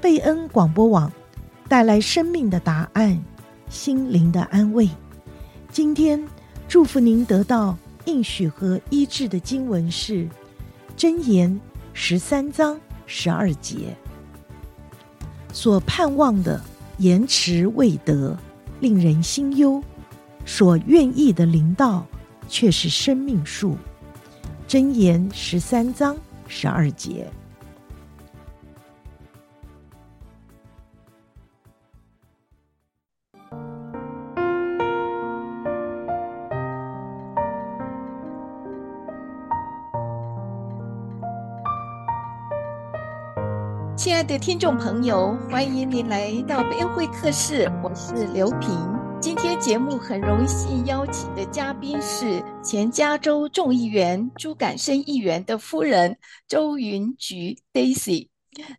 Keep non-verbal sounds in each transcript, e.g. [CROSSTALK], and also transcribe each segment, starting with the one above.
贝恩广播网带来生命的答案，心灵的安慰。今天祝福您得到应许和医治的经文是《箴言》十三章十二节。所盼望的延迟未得，令人心忧；所愿意的灵道，却是生命树。箴言十三章十二节。亲爱的听众朋友，欢迎您来到贝恩会客室，我是刘平。今天节目很荣幸邀请的嘉宾是前加州众议员朱感生议员的夫人周云菊 Daisy。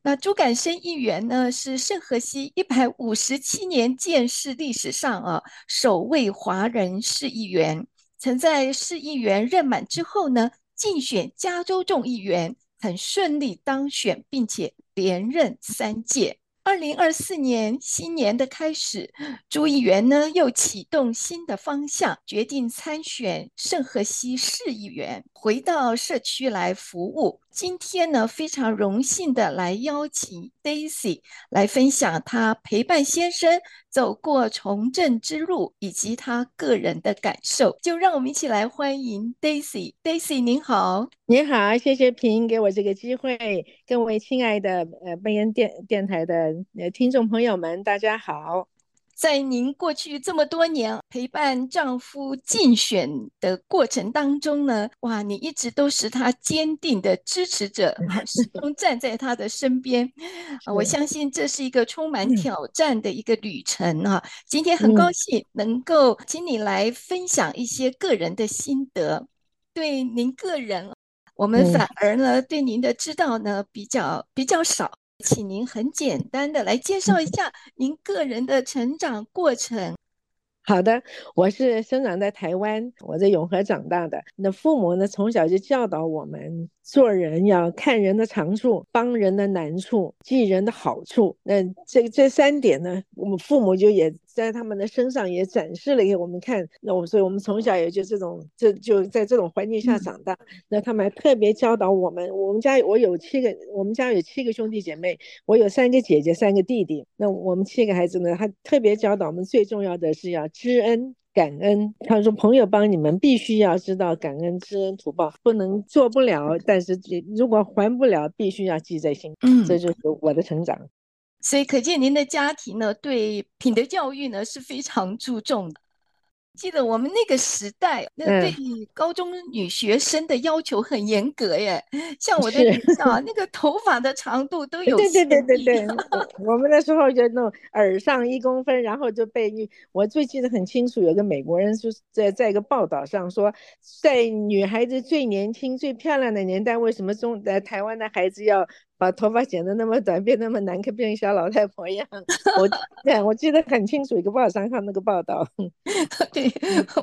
那朱感生议员呢，是圣荷西一百五十七年建市历史上啊首位华人市议员，曾在市议员任满之后呢，竞选加州众议员，很顺利当选，并且。连任三届，二零二四年新年的开始，朱议员呢又启动新的方向，决定参选圣荷西市议员，回到社区来服务。今天呢，非常荣幸的来邀请 Daisy 来分享她陪伴先生走过从政之路以及她个人的感受。就让我们一起来欢迎 Daisy。Daisy 您好，您好，谢谢平给我这个机会，各位亲爱的呃贝恩电电台的呃听众朋友们，大家好。在您过去这么多年陪伴丈夫竞选的过程当中呢，哇，你一直都是他坚定的支持者，[LAUGHS] 始终站在他的身边。啊，我相信这是一个充满挑战的一个旅程啊。今天很高兴能够请你来分享一些个人的心得。对您个人，我们反而呢对您的知道呢比较比较少。请您很简单的来介绍一下您个人的成长过程。好的，我是生长在台湾，我在永和长大的。那父母呢，从小就教导我们。做人要看人的长处，帮人的难处，记人的好处。那这这三点呢，我们父母就也在他们的身上也展示了给我们看。那我所以，我们从小也就这种，这就在这种环境下长大。那他们还特别教导我们。我们家我有七个，我们家有七个兄弟姐妹，我有三个姐姐，三个弟弟。那我们七个孩子呢，他特别教导我们，最重要的是要知恩。感恩，他说朋友帮你们，必须要知道感恩、知恩图报，不能做不了，但是如果还不了，必须要记在心。嗯，这就是我的成长。所以可见您的家庭呢，对品德教育呢是非常注重的。记得我们那个时代，那对高中女学生的要求很严格耶。像我的学校，那个头发的长度都有。对对对对对，我们那时候就弄耳上一公分，然后就被女。我最记得很清楚，有个美国人说，在在一个报道上说，在女孩子最年轻、最漂亮的年代，为什么中在台湾的孩子要？把头发剪得那么短，变那么难看，变成小老太婆一样。我对，我记得很清楚，一个报纸上看那个报道。[LAUGHS] 对，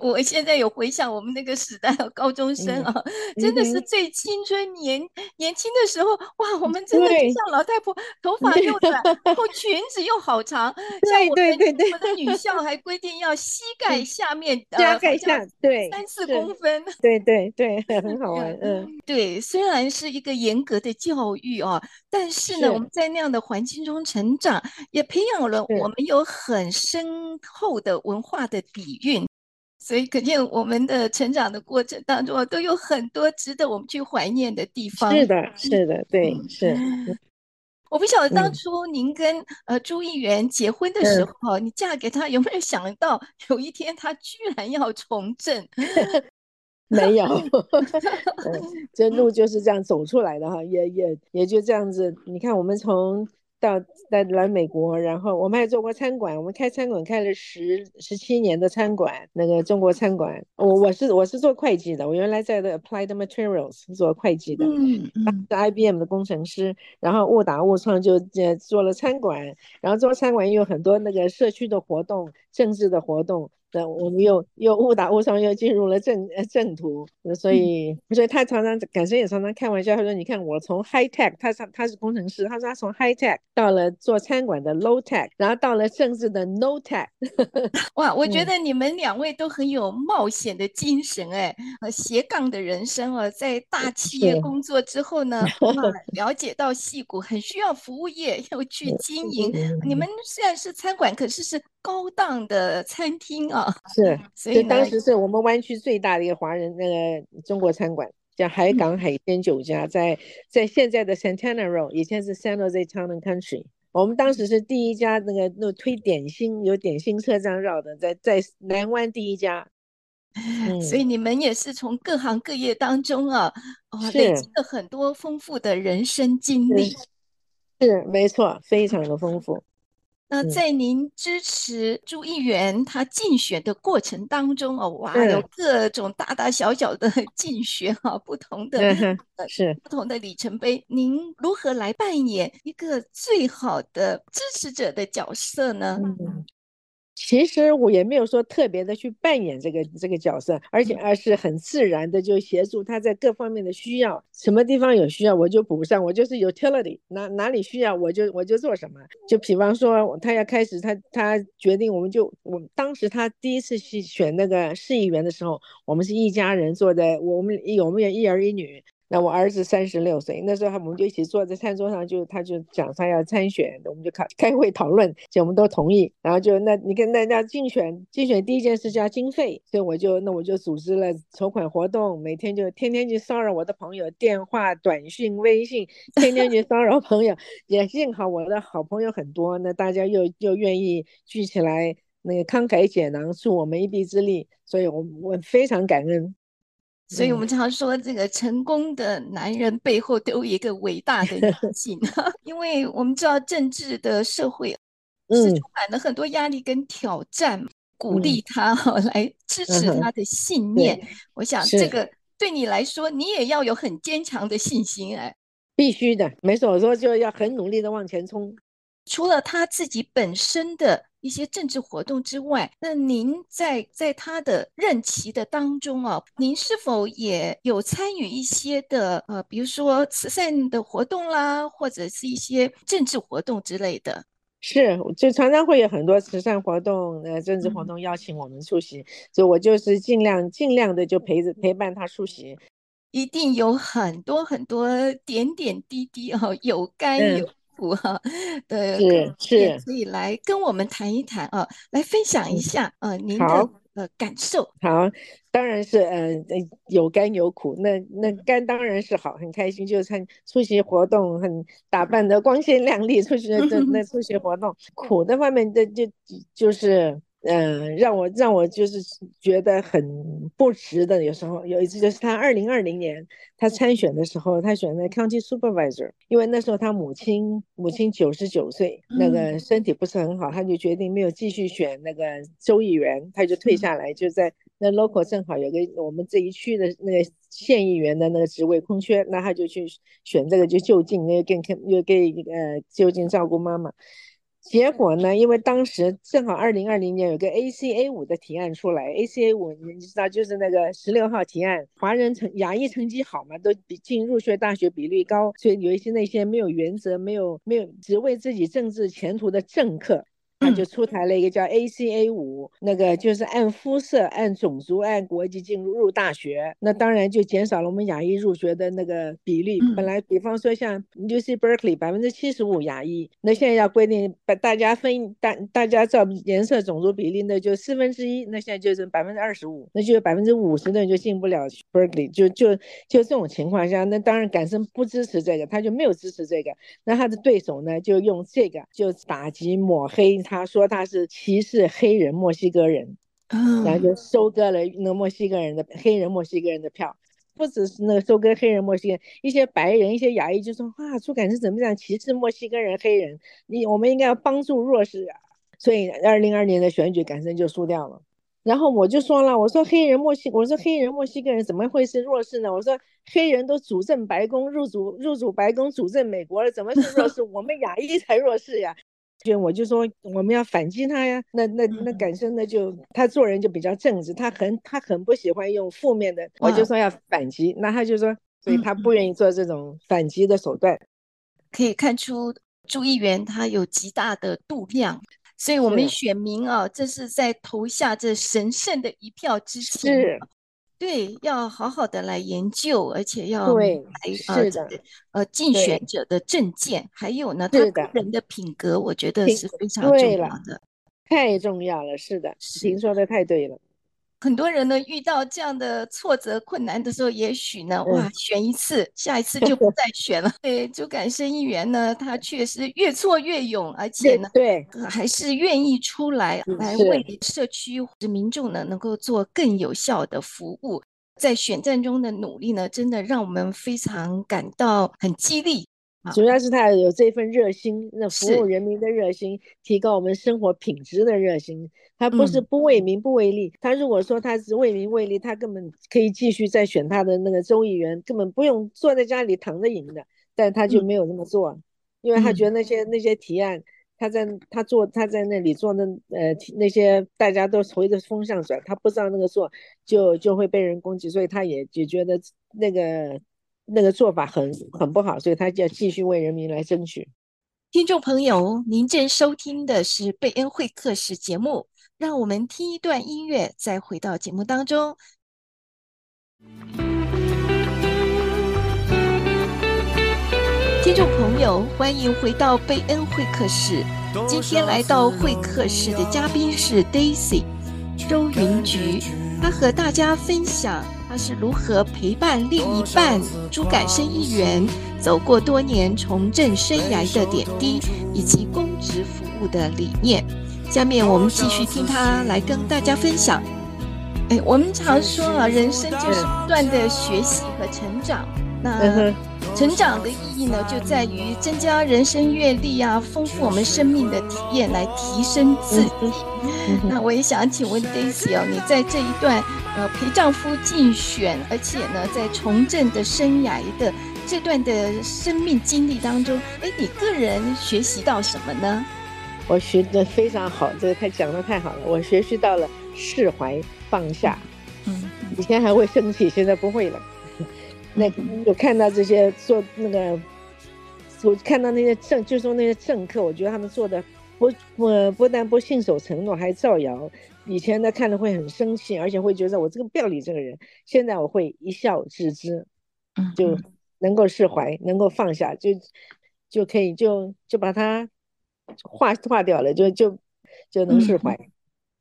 我现在有回想我们那个时代，高中生啊，嗯、真的是最青春年、嗯、年轻的时候。哇，我们真的就像老太婆，头发又短，[LAUGHS] 然后裙子又好长。[LAUGHS] 像我们对对对，我们的女校还规定要膝盖下面，膝盖下对三四公分。对对对，很好玩。嗯，对，虽然是一个严格的教育啊。但是呢，是我们在那样的环境中成长，也培养了我们有很深厚的文化的底蕴，所以可见我们的成长的过程当中都有很多值得我们去怀念的地方。是的，是的，对，嗯、是。[GASPS] 我不晓得当初您跟、嗯、呃朱议员结婚的时候，嗯、你嫁给他有没有想到有一天他居然要从政？[LAUGHS] [LAUGHS] 没有，[LAUGHS] 这路就是这样走出来的哈，也也也就这样子。你看，我们从到来来美国，然后我们还做过餐馆，我们开餐馆开了十十七年的餐馆，那个中国餐馆。我我是我是做会计的，我原来在的 Applied Materials 做会计的，嗯嗯，是 IBM 的工程师，然后误打误撞就呃做了餐馆，然后做餐馆也有很多那个社区的活动、政治的活动。那我们又又误打误撞又进入了正呃正途，所以、嗯、所以他常常感生也常常开玩笑，他说：“你看我从 high tech，他他他是工程师，他说他从 high tech 到了做餐馆的 low tech，然后到了政治的 no tech。[LAUGHS] ”哇，我觉得你们两位都很有冒险的精神哎，呃，斜杠的人生哦，在大企业工作之后呢，哇，了解到戏骨很需要服务业要去经营。你们虽然是餐馆，可是是高档的餐厅啊。是，所以当时是我们湾区最大的一个华人那个中国餐馆，叫海港海鲜酒家，在在现在的 Santana Row，以前是 San Jose Town and Country。我们当时是第一家那个那推点心有点心车这样绕的，在在南湾第一家。[LAUGHS] 嗯，所以你们也是从各行各业当中啊，哦，累积了很多丰富的人生经历。是，是没错，非常的丰富。那在您支持朱议员他竞选的过程当中哦，哇，有各种大大小小的 [LAUGHS] 竞选哈，不同的是。不同的里程碑。您如何来扮演一个最好的支持者的角色呢？嗯其实我也没有说特别的去扮演这个这个角色，而且而是很自然的就协助他在各方面的需要，什么地方有需要我就补上，我就是 utility，哪哪里需要我就我就做什么。就比方说他要开始他他决定，我们就我当时他第一次去选那个市议员的时候，我们是一家人坐在我们我们有一儿一女。那我儿子三十六岁，那时候我们就一起坐在餐桌上，就他就讲他要参选，我们就开开会讨论，就我们都同意，然后就那你看那那竞选竞选第一件事就要经费，所以我就那我就组织了筹款活动，每天就天天去骚扰我的朋友，电话、短信、微信，天天去骚扰朋友，也幸好我的好朋友很多，那大家又又愿意聚起来，那个慷慨解囊，助我们一臂之力，所以我我非常感恩。所以我们常说，这个成功的男人背后都有一个伟大的女 [LAUGHS] 性，[LAUGHS] 因为我们知道政治的社会是充满了很多压力跟挑战，嗯、鼓励他哈 [LAUGHS] 来支持他的信念。嗯、我想这个对你来说，你也要有很坚强的信心哎，必须的，没错，我说就要很努力的往前冲。除了他自己本身的一些政治活动之外，那您在在他的任期的当中啊，您是否也有参与一些的呃，比如说慈善的活动啦，或者是一些政治活动之类的？是，就常常会有很多慈善活动、呃政治活动邀请我们出席，嗯、所以我就是尽量尽量的就陪着陪伴他出席，一定有很多很多点点滴滴哦，有干有。嗯哈，[LAUGHS] 对，是是可以来跟我们谈一谈啊，来分享一下啊您的呃感受。好，当然是呃有甘有苦，那那甘当然是好，很开心，就参出席活动，很打扮的光鲜亮丽，出席那那出席活动。苦的方面的就就是。嗯，让我让我就是觉得很不值的。有时候有一次就是他二零二零年他参选的时候，他选的 County Supervisor，因为那时候他母亲母亲九十九岁，那个身体不是很好，他就决定没有继续选那个州议员，他就退下来，就在那 local 正好有个我们这一区的那个县议员的那个职位空缺，那他就去选这个就就近，又给又给呃就近照顾妈妈。结果呢？因为当时正好二零二零年有个 ACA 五的提案出来，ACA 五你知道就是那个十六号提案，华人成亚裔成绩好嘛，都比进入学大学比率高，所以有一些那些没有原则、没有没有只为自己政治前途的政客。他就出台了一个叫 ACA 五，那个就是按肤色、按种族、按国籍进入入大学，那当然就减少了我们亚裔入学的那个比例。本来比方说像 UC Berkeley 百分之七十五亚裔，那现在要规定把大家分大大家照颜色、种族比例，那就四分之一，那现在就是百分之二十五，那就有百分之五十的人就进不了 Berkeley，就就就这种情况下，那当然感生不支持这个，他就没有支持这个，那他的对手呢就用这个就打击抹黑。他说他是歧视黑人墨西哥人，然后就收割了那墨西哥人的黑人墨西哥人的票，不只是那个收割黑人墨西哥，一些白人、一些亚裔就说哇，朱感生怎么这样歧视墨西哥人、黑人？你我们应该要帮助弱势啊！所以二零二年的选举，感生就输掉了。然后我就说了，我说黑人墨西，我说黑人墨西哥人怎么会是弱势呢？我说黑人都主政白宫，入主入主白宫，主政美国了，怎么是弱势？[LAUGHS] 我们亚裔才弱势呀！我就说我们要反击他呀。那那那感生呢就他做人就比较正直，他很他很不喜欢用负面的，我就说要反击，那他就说，所以他不愿意做这种反击的手段。可以看出朱议员他有极大的度量，所以我们选民啊，这是在投下这神圣的一票之前。对，要好好的来研究，而且要对，是的，呃，竞选者的证件，还有呢，他个人的品格，我觉得是非常重要的，太重要了，是的，您说的太对了。很多人呢，遇到这样的挫折困难的时候，也许呢，哇，选一次，下一次就不 [LAUGHS] 再选了。对，就感生议员呢，他确实越挫越勇，而且呢，对，还是愿意出来来为社区的民众呢，能够做更有效的服务，在选战中的努力呢，真的让我们非常感到很激励。主要是他有这份热心，那服务人民的热心，提高我们生活品质的热心。他不是不为民不为利，他如果说他是为民为利，他根本可以继续再选他的那个州议员，根本不用坐在家里躺着赢的。但他就没有那么做，因为他觉得那些那些提案，他在他做他在那里做那呃那些大家都随着风向转，他不知道那个做就就会被人攻击，所以他也也觉得那个。那个做法很很不好，所以他就要继续为人民来争取。听众朋友，您正收听的是贝恩会客室节目，让我们听一段音乐，再回到节目当中。听众朋友，欢迎回到贝恩会客室。今天来到会客室的嘉宾是 Daisy 周云菊，她和大家分享。他是如何陪伴另一半朱改生议员走过多年从政生涯的点滴，以及公职服务的理念？下面我们继续听他来跟大家分享。哎，我们常说啊，人生就是不断的学习和成长。那成长的意义呢，就在于增加人生阅历啊，丰富我们生命的体验，来提升自己。那我也想请问 Daisy 哦，你在这一段。呃，陪丈夫竞选，而且呢，在从政的生涯的这段的生命经历当中，哎，你个人学习到什么呢？我学的非常好，这个太讲的太好了。我学习到了释怀放下，嗯，以前还会生气，现在不会了。那我看到这些做那个，我看到那些政，就说那些政客，我觉得他们做的不不不但不信守承诺，还造谣。以前呢，看了会很生气，而且会觉得我这个不要理这个人。现在我会一笑置之，就能够释怀，能够放下，就就可以就就把它化化掉了，就就就能释怀。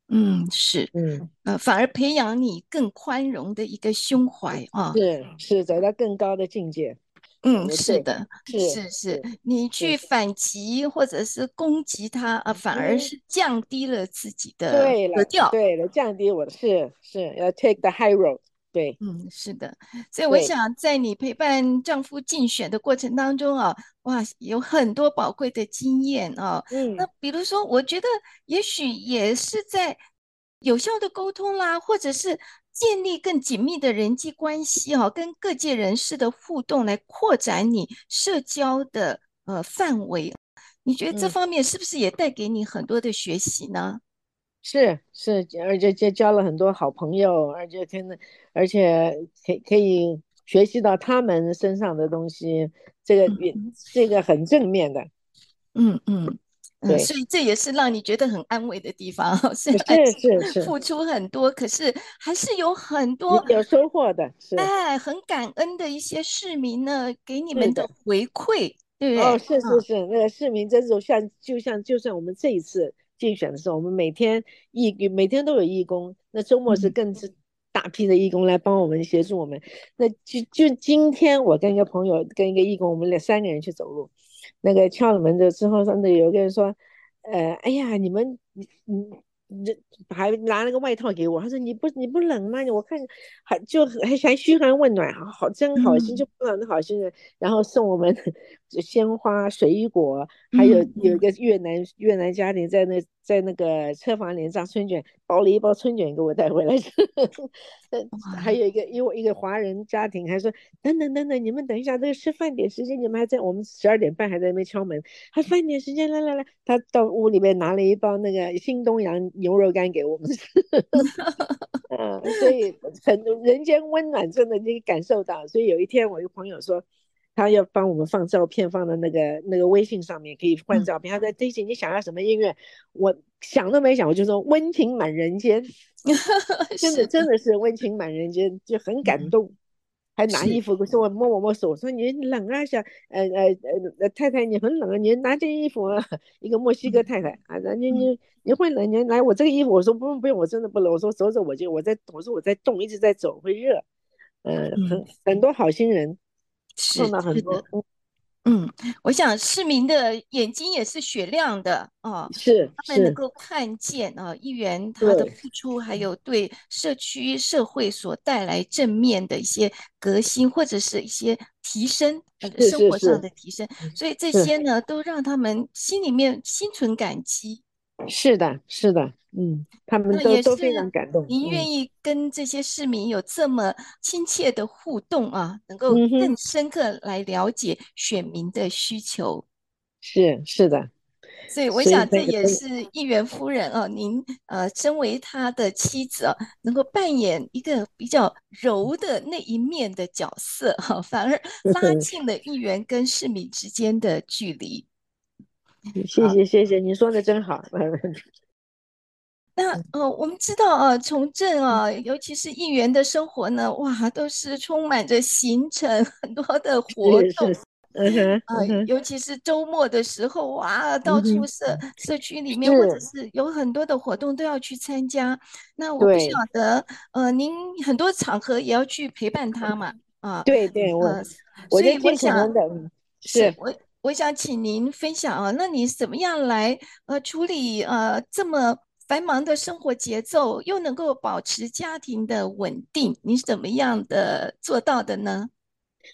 嗯，嗯是，嗯呃，反而培养你更宽容的一个胸怀啊，是是，走到更高的境界。嗯，是的，是是是，你去反击或者是攻击他啊，反而是降低了自己的格调，对了，降低我的是是要 take the high road，对，嗯，是的，所以我想在你陪伴丈夫竞选的过程当中啊，哇，有很多宝贵的经验啊，嗯，那比如说，我觉得也许也是在有效的沟通啦，或者是。建立更紧密的人际关系哦，跟各界人士的互动，来扩展你社交的呃范围。你觉得这方面是不是也带给你很多的学习呢？是是，而且就交了很多好朋友，而且可能而且可以可以学习到他们身上的东西，这个也、嗯、这个很正面的。嗯嗯。嗯，所以这也是让你觉得很安慰的地方。[LAUGHS] 是是是，付出很多，可是还是有很多有收获的。是哎，很感恩的一些市民呢，给你们的回馈，对不对？哦，是是是，那个市民这种像，就像就算我们这一次竞选的时候，我们每天义每天都有义工，那周末是更是大批的义工来帮我们协助我们。那就就今天我跟一个朋友跟一个义工，我们俩三个人去走路。那个敲了门的之后，上头有个人说：“呃，哎呀，你们，你你这还拿了个外套给我。他说你不你不冷吗？我看还就还还嘘寒问暖，好真好心，就不冷的好心人。然后送我们鲜花、水果，还有有一个越南越南家庭在那在那个车房里炸春卷，包了一包春卷给我带回来吃。[LAUGHS] 还有一个因为一个华人家庭还说等等等等，你们等一下，这个吃饭点时间，你们还在我们十二点半还在那边敲门，还饭点时间来来来，他到屋里面拿了一包那个新东阳牛肉干给我们吃。嗯，[LAUGHS] 所以很人间温暖，真的你感受到。所以有一天我一个朋友说。他要帮我们放照片，放到那个那个微信上面，可以换照片。嗯、他说：“这些你想要什么音乐？”我想都没想，我就说“温情满人间 [LAUGHS] ”，真的真的是温情满人间，就很感动。嗯、还拿衣服给我摸我摸手，说：“你冷啊，小呃呃呃太太，你很冷啊，你拿件衣服啊。”一个墨西哥太太啊，你你你会冷？你来我这个衣服。我说不用不用，我真的不冷。我说走走，我就我在我说我在动，一直在走，会热。呃、嗯，很很多好心人。是的，嗯，我想市民的眼睛也是雪亮的啊，是他们能够看见啊，议员他的付出，还。有对社区社会所带来正面的一些革新或者是一些提升，生活上的提升，所以这些呢，都让他们心里面心存感激。是的，是的，嗯，他们都都非常感动。您愿意跟这些市民有这么亲切的互动啊，能够更深刻来了解选民的需求。是是的，所以我想这也是议员夫人啊，您呃，身为他的妻子啊，能够扮演一个比较柔的那一面的角色哈，反而 [LAUGHS] 拉近了议员跟市民之间的距离。谢谢谢谢，你说的真好。[LAUGHS] 那呃，我们知道啊，从政啊，尤其是议员的生活呢，哇，都是充满着行程，[LAUGHS] 很多的活动。嗯哼，啊，尤其是周末的时候，哇，到处社、嗯、社区里面，或者是有很多的活动都要去参加。那我不晓得，呃，您很多场合也要去陪伴他嘛？啊，对对，我，呃、我所以我想的是我。我想请您分享啊，那你怎么样来呃处理呃这么繁忙的生活节奏，又能够保持家庭的稳定？你是怎么样的做到的呢？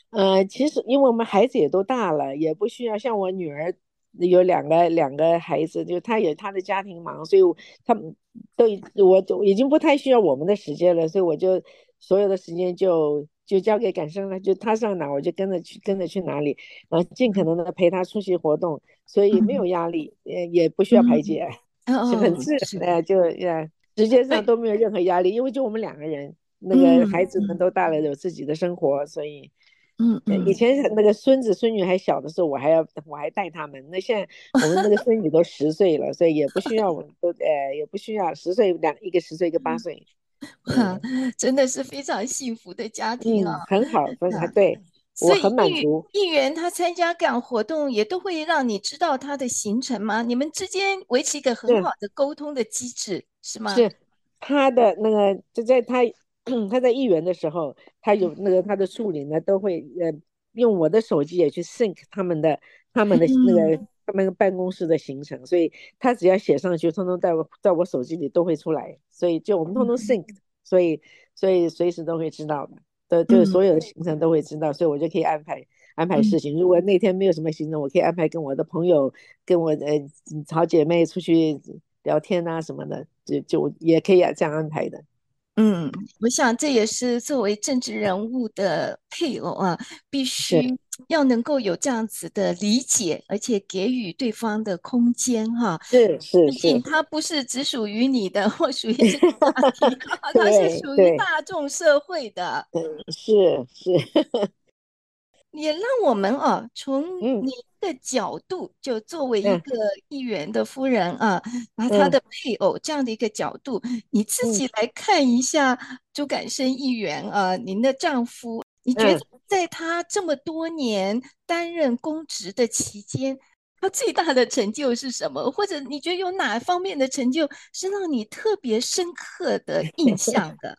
呃，其实因为我们孩子也都大了，也不需要像我女儿有两个两个孩子，就她有她的家庭忙，所以他们都我已经不太需要我们的时间了，所以我就所有的时间就。就交给感生了，就他上哪我就跟着去，跟着去哪里，然后尽可能的陪他出席活动，所以没有压力，也、嗯、也不需要排解，[LAUGHS] 就、嗯、很自然的，就呃，时间上都没有任何压力，因为就我们两个人，那个孩子们都大了，有自己的生活，所以，嗯，以前那个孙子孙女还小的时候，我还要我还带他们，那现在我们那个孙女都十岁了，所以也不需要我们都呃也不需要十岁两一个十岁一个八岁。[LAUGHS] 哇，[LAUGHS] 真的是非常幸福的家庭啊，嗯、很好，很好，对，我很满足。议员他参加各样活动，也都会让你知道他的行程吗？你们之间维持一个很好的沟通的机制，是，是吗？是，他的那个就在他 [CLEARS THROAT] 他在议员的时候，他有那个他的助理呢，都会呃用我的手机也去 sync 他们的他们的那个。嗯他们办公室的行程，所以他只要写上去，通通在我在我手机里都会出来，所以就我们通通 sync，所以所以随时都会知道的，对，就是所有的行程都会知道，所以我就可以安排安排事情。如果那天没有什么行程，我可以安排跟我的朋友、跟我的好姐妹出去聊天啊什么的，就就也可以这样安排的。嗯，我想这也是作为政治人物的配偶啊，必须要能够有这样子的理解，而且给予对方的空间哈。是是，毕竟他不是只属于你的，或属于这个 [LAUGHS] 他是属于大众社会的。嗯，是是。[LAUGHS] 也让我们啊，从您的角度，嗯、就作为一个议员的夫人啊，拿、嗯、他的配偶这样的一个角度，嗯、你自己来看一下朱感生议员啊，您的丈夫，你觉得在他这么多年担任公职的期间，他最大的成就是什么？或者你觉得有哪方面的成就是让你特别深刻的印象的？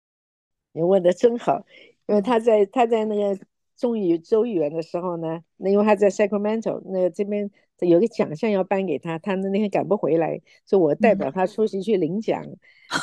[LAUGHS] 你问的真好，因为他在他在那个。众议州议员的时候呢，那因为他在 Sacramento，那这边有个奖项要颁给他，他那天赶不回来，所以我代表他出席去领奖。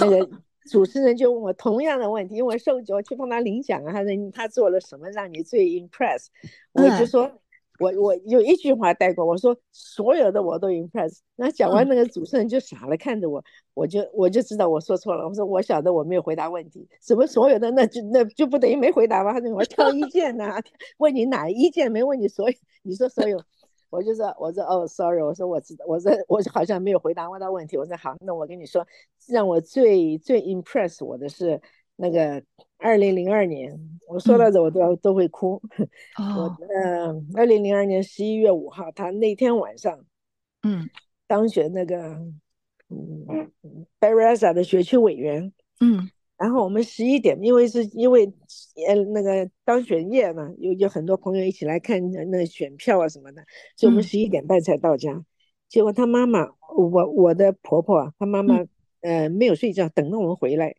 那个主持人就问我同样的问题，因为受邀去帮他领奖啊，他说他做了什么让你最 impress？我就说我我有一句话带过，我说所有的我都 impress。那讲完那个主持人就傻了，看着我，我就我就知道我说错了。我说我晓得我没有回答问题，什么所有的那就那就不等于没回答吗？他说我挑一件呐、啊，[LAUGHS] 问你哪一件，没问你所有。你说所有，我就说我说哦，sorry，我说我知道，我说我好像没有回答过他问题。我说好，那我跟你说，让我最最 impress 我的是那个。二零零二年，我说到这我都要、嗯、都会哭。我嗯，二零零二年十一月五号，他那天晚上，嗯，当选那个嗯 Berryessa 的学区委员，嗯，然后我们十一点，因为是因为呃那个当选夜嘛，有有很多朋友一起来看那个选票啊什么的，所以我们十一点半才到家。嗯、结果他妈妈，我我的婆婆她，妈妈、嗯、呃没有睡觉，等着我们回来，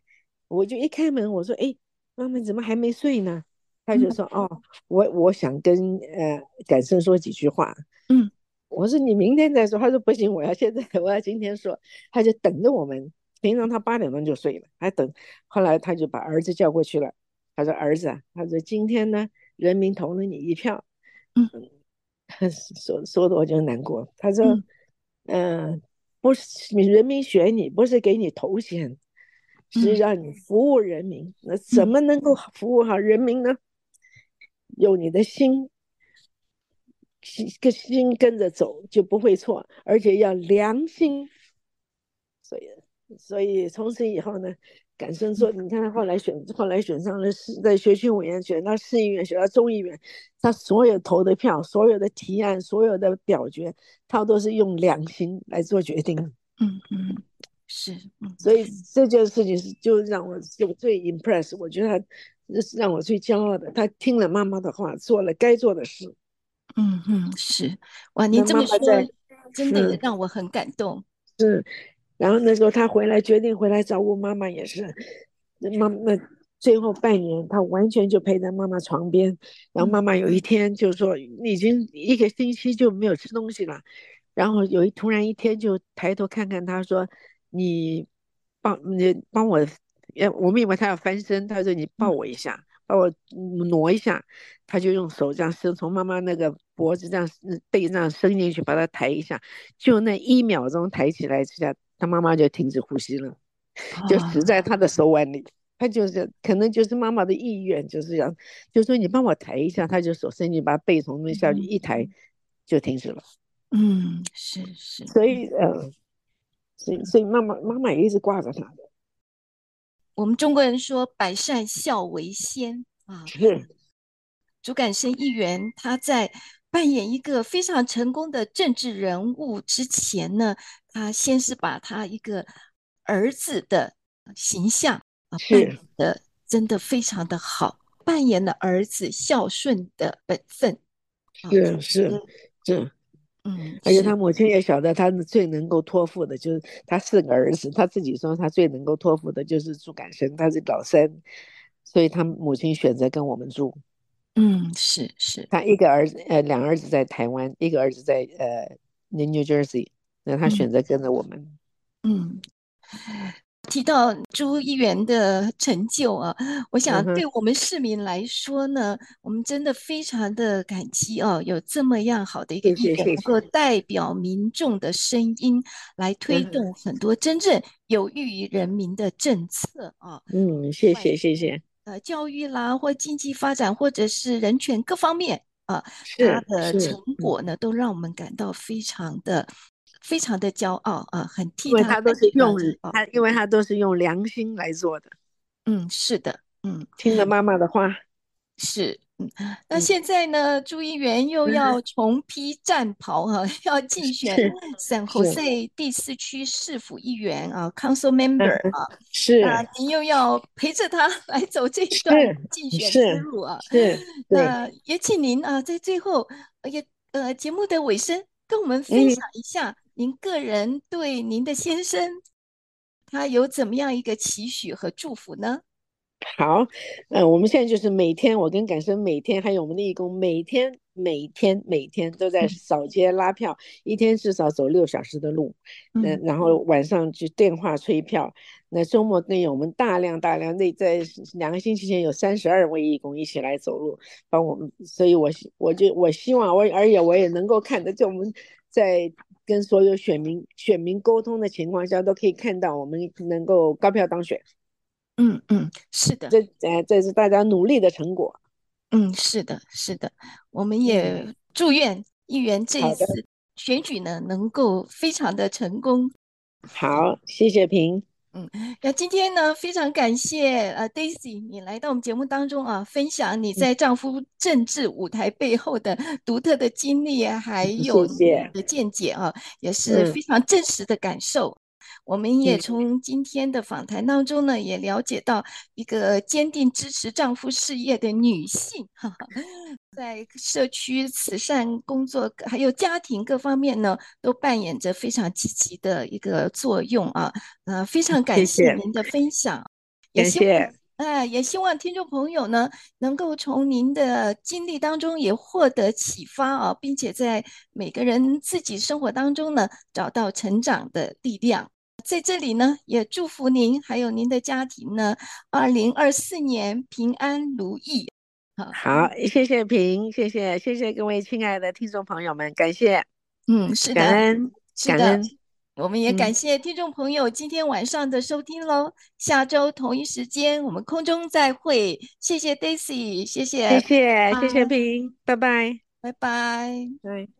我就一开门，我说哎。妈妈怎么还没睡呢？她就说：“嗯、哦，我我想跟呃感生说几句话。”嗯，我说：“你明天再说。”他说：“不行，我要现在，我要今天说。”他就等着我们。平常他八点钟就睡了，还等。后来他就把儿子叫过去了。他说：“儿子啊，他说今天呢，人民投了你一票。”嗯，[LAUGHS] 说说的我就难过。他说：“嗯、呃，不是人民选你，不是给你头衔。”是让你服务人民，嗯、那怎么能够服务好人民呢？嗯、有你的心，心跟心跟着走就不会错，而且要良心。所以，所以从此以后呢，感生说，你看他后来选，后来选上了市，在学区委员选到市议员，选到众议员，他所有投的票，所有的提案，所有的表决，他都是用良心来做决定。嗯嗯。是，嗯，所以这件事情是就让我就最 impress，我觉得他这是让我最骄傲的。他听了妈妈的话，做了该做的事。嗯嗯，是哇，你这么说妈妈真的让我很感动。是，然后那时候他回来决定回来找我妈妈也是，妈那最后半年他完全就陪在妈妈床边。然后妈妈有一天就说，你已经一个星期就没有吃东西了，然后有一突然一天就抬头看看他说。你帮你帮我，呃，我们以为他要翻身，他说你抱我一下，把我挪一下，他就用手这样伸，从妈妈那个脖子这样背这样伸进去，把他抬一下，就那一秒钟抬起来之下，他妈妈就停止呼吸了，就死在他的手腕里。他就是可能就是妈妈的意愿，就是这样，就说你帮我抬一下，他就手伸进去，把背从那下去一抬，就停止了。嗯，是是，所以呃。所以，所以妈妈妈妈也一直挂着他的。我们中国人说“百善孝为先”啊，是。朱感生议员他在扮演一个非常成功的政治人物之前呢，他先是把他一个儿子的形象啊扮演的真的非常的好，扮演了儿子孝顺的本分。是是是。嗯，而且他母亲也晓得，他最能够托付的，就是他四个儿子，他自己说他最能够托付的就是朱感生，他是老三，所以他母亲选择跟我们住。嗯，是是，他一个儿子，呃，两儿子在台湾，一个儿子在呃，New Jersey，那他选择跟着我们。嗯。嗯提到朱议员的成就啊，我想对我们市民来说呢，嗯、我们真的非常的感激哦、啊，有这么样好的一个议员能够代表民众的声音来推动很多真正有益于人民的政策啊。嗯，谢谢谢谢。呃，教育啦，或经济发展，或者是人权各方面啊，他的成果呢，都让我们感到非常的。非常的骄傲啊，很替他，因为他都是用他，因为他都是用良心来做的。嗯，是的，嗯，听了妈妈的话，[LAUGHS] 是，嗯，那现在呢，朱议员又要重披战袍哈，[LAUGHS] 要竞选省、河塞第四区市府议员啊，Council Member 啊，是，啊，您又要陪着他 [LAUGHS] 来走这一段竞选之路啊，是，那也请您啊，在最后也呃节目的尾声，跟我们分享一下。您个人对您的先生，他有怎么样一个期许和祝福呢？好，嗯、呃，我们现在就是每天，我跟感生每天，还有我们的义工，每天每天每天都在扫街拉票，嗯、一天至少走六小时的路，那、嗯、然后晚上去电话催票。那周末更有我们大量大量那在两个星期前有三十二位义工一起来走路帮我们，所以我我就我希望我而且我也能够看得见我们在跟所有选民选民沟通的情况下都可以看到我们能够高票当选。嗯嗯，是的，这呃这是大家努力的成果。嗯，是的，是的，我们也祝愿议员这一次选举呢能够非常的成功。好，谢谢平。嗯，那今天呢，非常感谢呃，Daisy，你来到我们节目当中啊，分享你在丈夫政治舞台背后的独特的经历，嗯、还有你的见解啊，谢谢，也是非常真实的感受。嗯、我们也从今天的访谈当中呢，也了解到一个坚定支持丈夫事业的女性，哈哈。在社区慈善工作，还有家庭各方面呢，都扮演着非常积极的一个作用啊。呃，非常感谢您的分享，谢谢。也希望，哎、呃，也希望听众朋友呢，能够从您的经历当中也获得启发啊，并且在每个人自己生活当中呢，找到成长的力量。在这里呢，也祝福您还有您的家庭呢，二零二四年平安如意。好，谢谢平，谢谢谢谢各位亲爱的听众朋友们，感谢，嗯，是的，感恩，是的，感恩，我们也感谢听众朋友今天晚上的收听喽，嗯、下周同一时间我们空中再会，谢谢 Daisy，谢谢，谢谢，谢谢平，拜拜，拜拜，对。